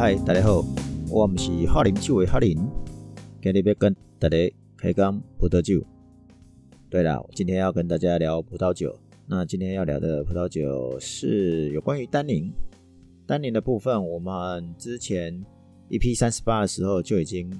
嗨，大家好，我们是哈林酒的哈林，今天要跟大家开讲葡萄酒。对了，今天要跟大家聊葡萄酒。那今天要聊的葡萄酒是有关于单宁。单宁的部分，我们之前 EP 三十八的时候就已经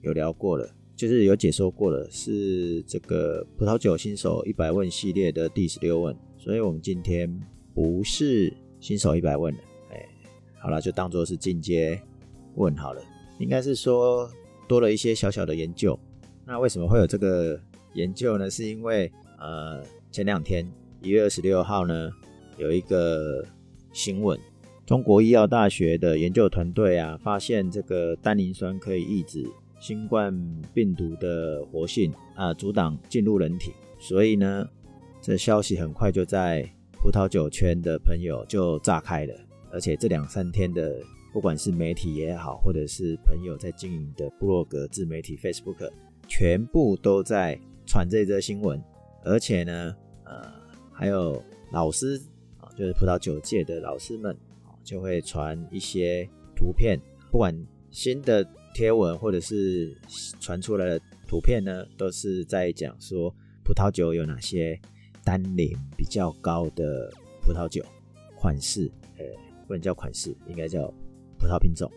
有聊过了，就是有解说过了，是这个葡萄酒新手一百问系列的第十六问。所以我们今天不是新手一百问了。好了，就当做是进阶问好了。应该是说多了一些小小的研究。那为什么会有这个研究呢？是因为呃前两天一月二十六号呢有一个新闻，中国医药大学的研究团队啊发现这个单磷酸可以抑制新冠病毒的活性啊，阻挡进入人体。所以呢，这消息很快就在葡萄酒圈的朋友就炸开了。而且这两三天的，不管是媒体也好，或者是朋友在经营的部落格、自媒体 Facebook，全部都在传这则新闻。而且呢，呃，还有老师啊，就是葡萄酒界的老师们啊，就会传一些图片，不管新的贴文或者是传出来的图片呢，都是在讲说葡萄酒有哪些单宁比较高的葡萄酒款式，不能叫款式，应该叫葡萄品种。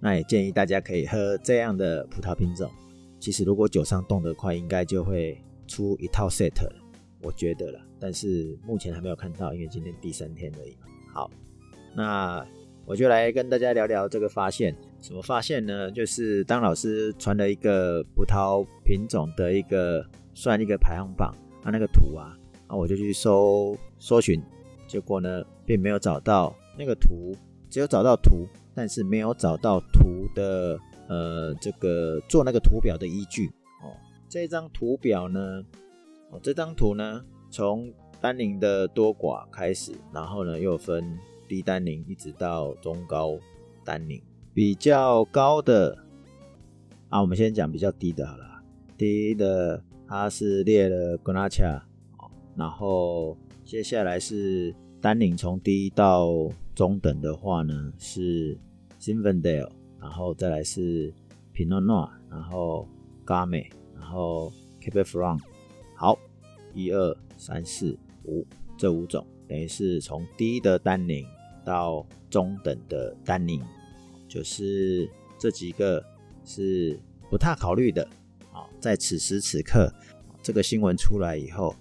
那也建议大家可以喝这样的葡萄品种。其实如果酒商动得快，应该就会出一套 set 了，我觉得了。但是目前还没有看到，因为今天第三天而已。好，那我就来跟大家聊聊这个发现。什么发现呢？就是当老师传了一个葡萄品种的一个算一个排行榜，啊，那个图啊，那我就去搜搜寻，结果呢，并没有找到。那个图只有找到图，但是没有找到图的呃这个做那个图表的依据哦。这张图表呢，哦这张图呢从单宁的多寡开始，然后呢又分低单宁一直到中高单宁，比较高的啊，我们先讲比较低的好了。低的它是列了 Granacha，然后接下来是单宁从低到中等的话呢是 Sinfandel，然后再来是 Pinot Noir，然后 Gamay，然后 Cabernet Franc。好，一二三四五，这五种等于是从低的单宁到中等的单宁，就是这几个是不太考虑的。好，在此时此刻，这个新闻出来以后，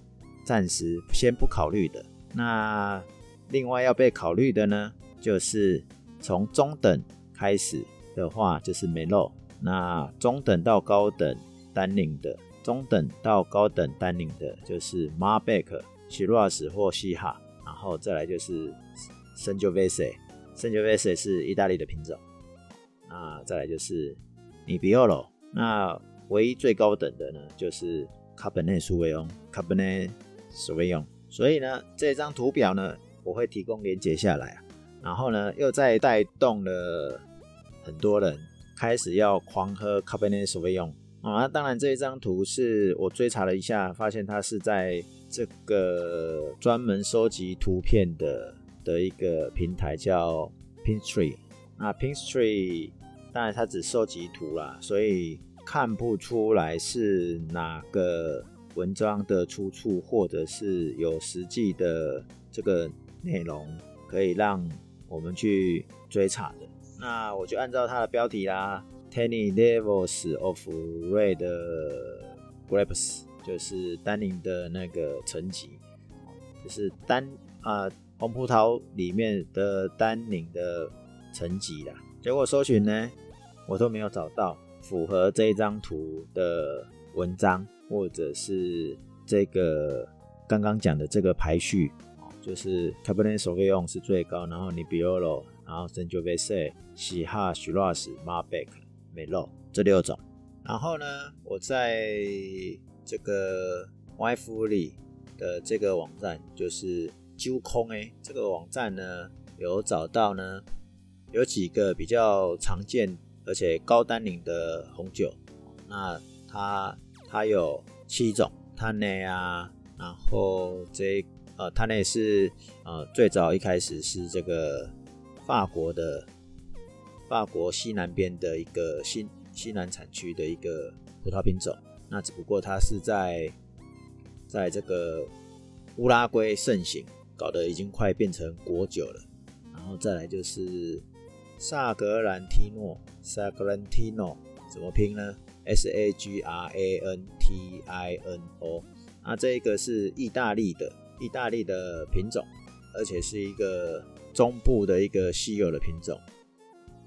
暂时先不考虑的。那另外要被考虑的呢，就是从中等开始的话，就是 Merlot。那中等到高等单宁的，中等到高等单宁的，就是 Marbec、Shiraz 或西哈。然后再来就是 Sangiovese，Sangiovese 是意大利的品种。那再来就是 Nebbiolo。那唯一最高等的呢，就是 Cabernet Sauvignon，Cabernet Sauvignon。所以呢，这张图表呢。我会提供连接下来，然后呢，又再带动了很多人开始要狂喝 Cabernet s a v i g n 啊。当然，这一张图是我追查了一下，发现它是在这个专门收集图片的的一个平台叫 Pinkstreet。那 Pinkstreet 当然它只收集图啦，所以看不出来是哪个文章的出处，或者是有实际的这个。内容可以让我们去追查的，那我就按照它的标题啦，Tannin levels of red grapes，就是单宁的那个层级，就是单啊、红葡萄里面的单宁的层级啦。结果搜寻呢，我都没有找到符合这一张图的文章，或者是这个刚刚讲的这个排序。就是 Cabernet Sauvignon 是最高，然后 Nebbiolo，然后 Sangiovese、西哈、Shiraz、Malbec、Merlot 这六种。然后呢，我在这个 Wine Fury 的这个网站，就是酒空诶，这个网站呢有找到呢，有几个比较常见而且高单宁的红酒。那它它有七种，它内啊，然后这。呃，它那是呃最早一开始是这个法国的法国西南边的一个西西南产区的一个葡萄品种。那只不过它是在在这个乌拉圭盛行，搞得已经快变成国酒了。然后再来就是萨格兰提诺 （Sagrantino），怎么拼呢？S A G R A N T I N O。那这一个是意大利的，意大利的品种，而且是一个中部的一个稀有的品种。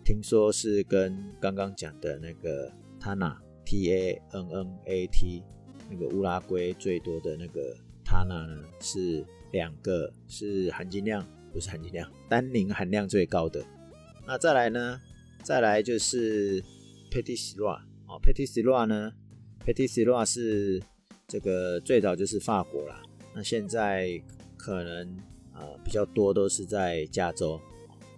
听说是跟刚刚讲的那个 Tana T A N N A T 那个乌拉圭最多的那个 Tana 呢，是两个是含金量不是含金量，单宁含量最高的。那再来呢？再来就是 Petit Syrah 哦，Petit Syrah 呢，Petit Syrah 是。这个最早就是法国啦，那现在可能呃比较多都是在加州，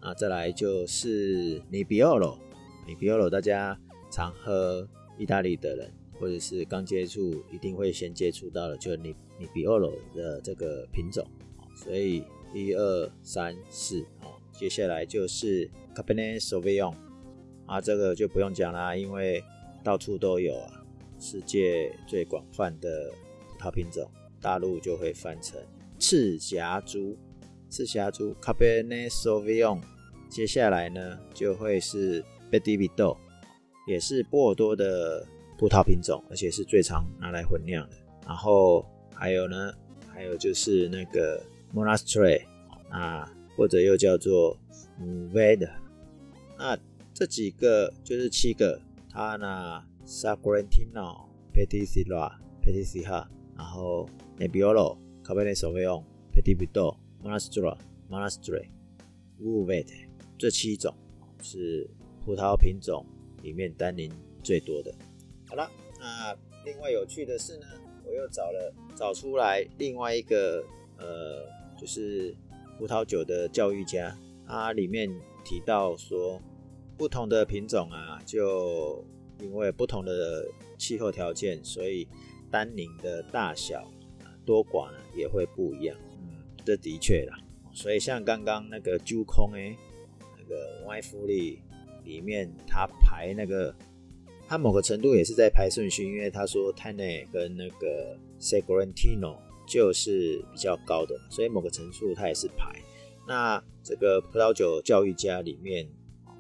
那再来就是 Nebbiolo Nebbiolo 大家常喝意大利的人或者是刚接触一定会先接触到的，就是 Nebbiolo 的这个品种，所以一二三四，哦，接下来就是 Cabernet Sauvignon 啊，这个就不用讲啦，因为到处都有啊。世界最广泛的葡萄品种，大陆就会翻成赤霞珠，赤霞珠 Cabernet Sauvignon。接下来呢，就会是 b e d i v i d o 也是波尔多的葡萄品种，而且是最常拿来混酿的。然后还有呢，还有就是那个 m o n a s t r e 啊，或者又叫做 m v e d 那这几个就是七个，它呢 Sagrantino、p e t i t i l a p e t i t i h a 然后 Nebbiolo、Cabernet Sauvignon、Petit Verdot、Monastrell、Monastrell、Mourvedre，这七种是葡萄品种里面单宁最多的。好了，那另外有趣的是呢，我又找了找出来另外一个呃，就是葡萄酒的教育家，他里面提到说，不同的品种啊，就因为不同的气候条件，所以单宁的大小多寡呢也会不一样。嗯，这的确啦。所以像刚刚那个酒空诶，那个 Foodie 里面，他排那个，他某个程度也是在排顺序，因为他说 Tannat 跟那个 Sagrantino 就是比较高的，所以某个程度他也是排。那这个葡萄酒教育家里面，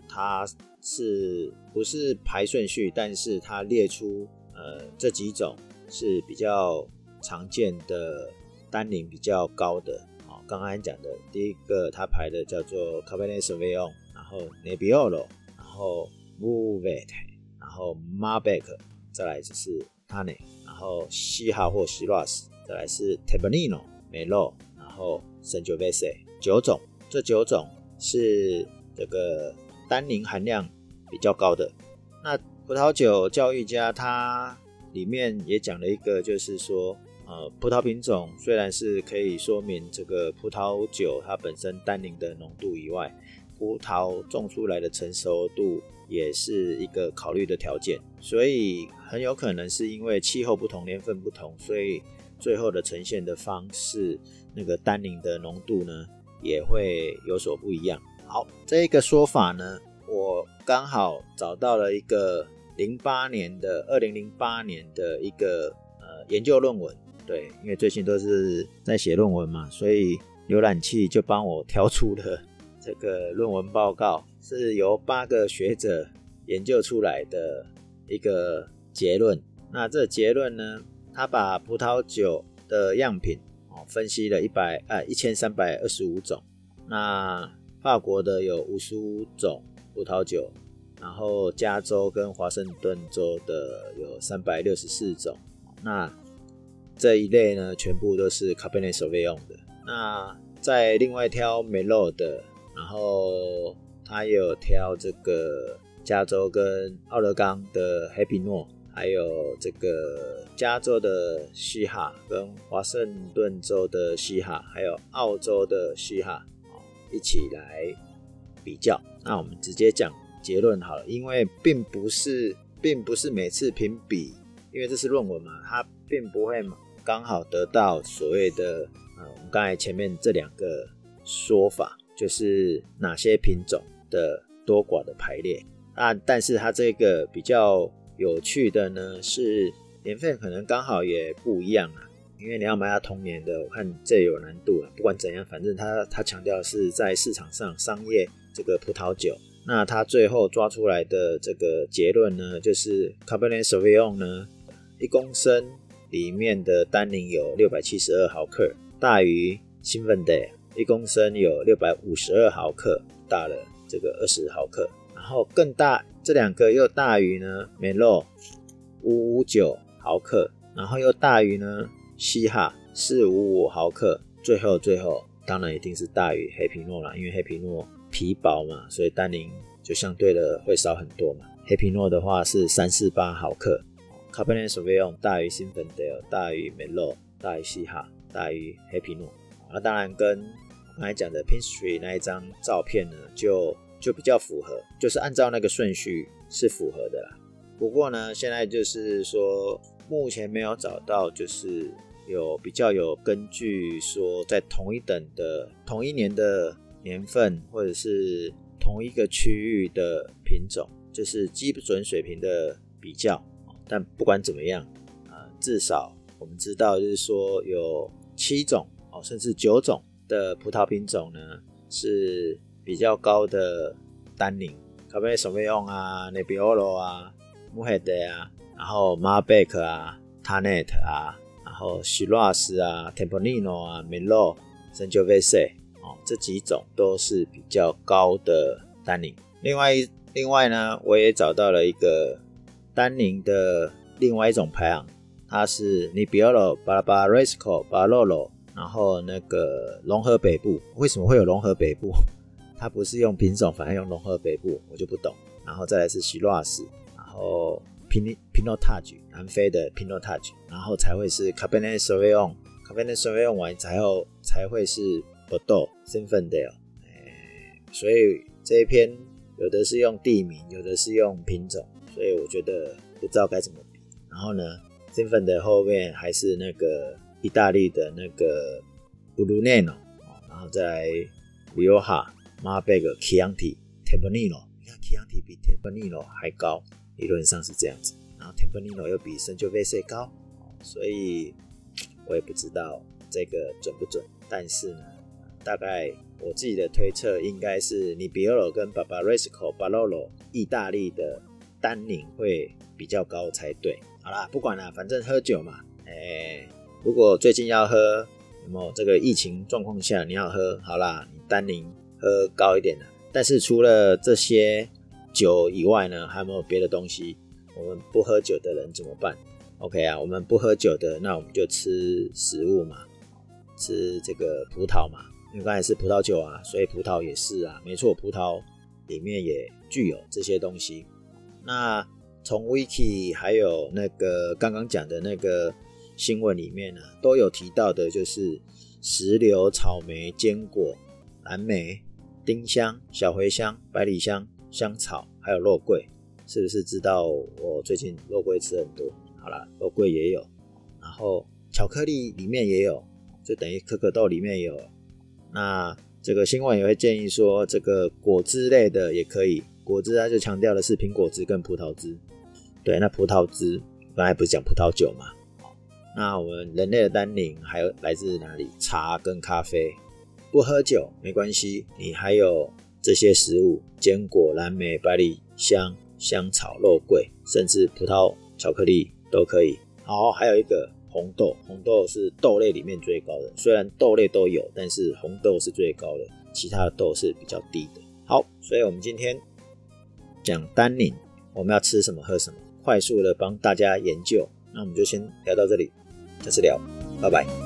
他。是不是排顺序？但是它列出呃这几种是比较常见的单宁比较高的啊，刚刚讲的第一个，它排的叫做 Cabernet Sauvignon，然后 Nebbiolo，然后 m o v e t 然后 MABEC，再来就是 t a n n i 然后西哈或西拉 r s 再来是 t a b e r n i n o 梅洛然后 s a n g i o v e s e 九种，这九种是这个单宁含量比较高的。那葡萄酒教育家他里面也讲了一个，就是说呃，葡萄品种虽然是可以说明这个葡萄酒它本身单宁的浓度以外，葡萄种出来的成熟度也是一个考虑的条件。所以很有可能是因为气候不同、年份不同，所以最后的呈现的方式，那个单宁的浓度呢也会有所不一样。好，这个说法呢。我刚好找到了一个零八年的二零零八年的一个呃研究论文，对，因为最近都是在写论文嘛，所以浏览器就帮我挑出了这个论文报告，是由八个学者研究出来的一个结论。那这结论呢，他把葡萄酒的样品哦分析了一百呃一千三百二十五种，那法国的有五十五种。葡萄酒，然后加州跟华盛顿州的有三百六十四种，那这一类呢，全部都是 Cabernet Sauvignon 的。那再另外挑 Merlot 的，然后他也有挑这个加州跟奥勒冈的黑皮诺，还有这个加州的西哈跟华盛顿州的西哈，还有澳洲的西哈，一起来。比较，那我们直接讲结论好了，因为并不是，并不是每次评比，因为这是论文嘛，它并不会刚好得到所谓的，呃，我们刚才前面这两个说法，就是哪些品种的多寡的排列啊。但是它这个比较有趣的呢，是年份可能刚好也不一样啊。因为你要买它同年的，我看这有难度啊。不管怎样，反正它它强调是在市场上商业这个葡萄酒。那它最后抓出来的这个结论呢，就是 Cabernet Sauvignon 呢，一公升里面的单宁有六百七十二毫克，大于 Zinfandel 一公升有六百五十二毫克，大了这个二十毫克，然后更大，这两个又大于呢梅洛五五九毫克，然后又大于呢西哈四五五毫克，最后最后当然一定是大于黑皮诺啦，因为黑皮诺皮薄嘛，所以单宁就相对的会少很多嘛。黑皮诺的话是三四八毫克。Cabernet Sauvignon 大于 Zinfandel，大于 m e l o 大于西哈，大于黑皮诺。那当然跟刚才讲的 p i n s t r e e 那一张照片呢，就就比较符合，就是按照那个顺序是符合的啦。不过呢，现在就是说目前没有找到，就是有比较有根据说在同一等的同一年的年份，或者是同一个区域的品种，就是基准水平的比较。但不管怎么样，呃，至少我们知道，就是说有七种哦，甚至九种的葡萄品种呢是比较高的单宁，可不可以？什用啊？Nebbiolo 啊啊，然后 Malbec 啊 tanet 啊，然后 Shiraz 啊 tempenino 啊，Merlot，Sangiovese 哦，这几种都是比较高的单宁。另外，另外呢，我也找到了一个。单宁的另外一种排行，它是 Nebbiolo、Barbaresco、Barolo，然后那个龙河北部，为什么会有龙河北部？它不是用品种，反而用龙河北部，我就不懂。然后再来是 Shiraz，然后 Pinotage，南非的 Pinotage，然后才会是 Cabernet Sauvignon，Cabernet Sauvignon 完才后才会是 Bordeaux、Zinfandel。所以这一篇有的是用地名，有的是用品种。所以我觉得不知道该怎么比。然后呢 z i 的后面还是那个意大利的那个 b r u n e 然后再 l i o h a Marbeg、Chianti、t e m p a n i n o 你看 Kianti 比 t e m p a n i n o 还高，理论上是这样子。然后 t e m p a n i n o 又比 s a n g i o v e s e 高，所以我也不知道这个准不准。但是呢，大概。我自己的推测应该是，你比奥罗跟巴巴瑞斯科巴罗罗，意大利的单宁会比较高才对。好啦，不管了，反正喝酒嘛。哎、如果最近要喝，有没有这个疫情状况下你要喝，好啦，你单宁喝高一点的。但是除了这些酒以外呢，还有没有别的东西？我们不喝酒的人怎么办？OK 啊，我们不喝酒的，那我们就吃食物嘛，吃这个葡萄嘛，因为刚才是葡萄酒啊，所以葡萄也是啊，没错，葡萄里面也具有这些东西。那从 Wiki 还有那个刚刚讲的那个新闻里面呢，都有提到的，就是石榴、草莓、坚果、蓝莓、丁香、小茴香、百里香、香草，还有肉桂，是不是知道我最近肉桂吃很多？好啦，肉桂也有，然后巧克力里面也有，就等于可可豆里面也有。那这个新闻也会建议说，这个果汁类的也可以。果汁它就强调的是苹果汁跟葡萄汁，对，那葡萄汁刚才不是讲葡萄酒嘛？那我们人类的单宁还有来自哪里？茶跟咖啡，不喝酒没关系，你还有这些食物：坚果、蓝莓、百里香、香草、肉桂，甚至葡萄、巧克力都可以。好，还有一个红豆，红豆是豆类里面最高的，虽然豆类都有，但是红豆是最高的，其他的豆是比较低的。好，所以我们今天。讲单宁，我们要吃什么喝什么，快速的帮大家研究。那我们就先聊到这里，下次聊，拜拜。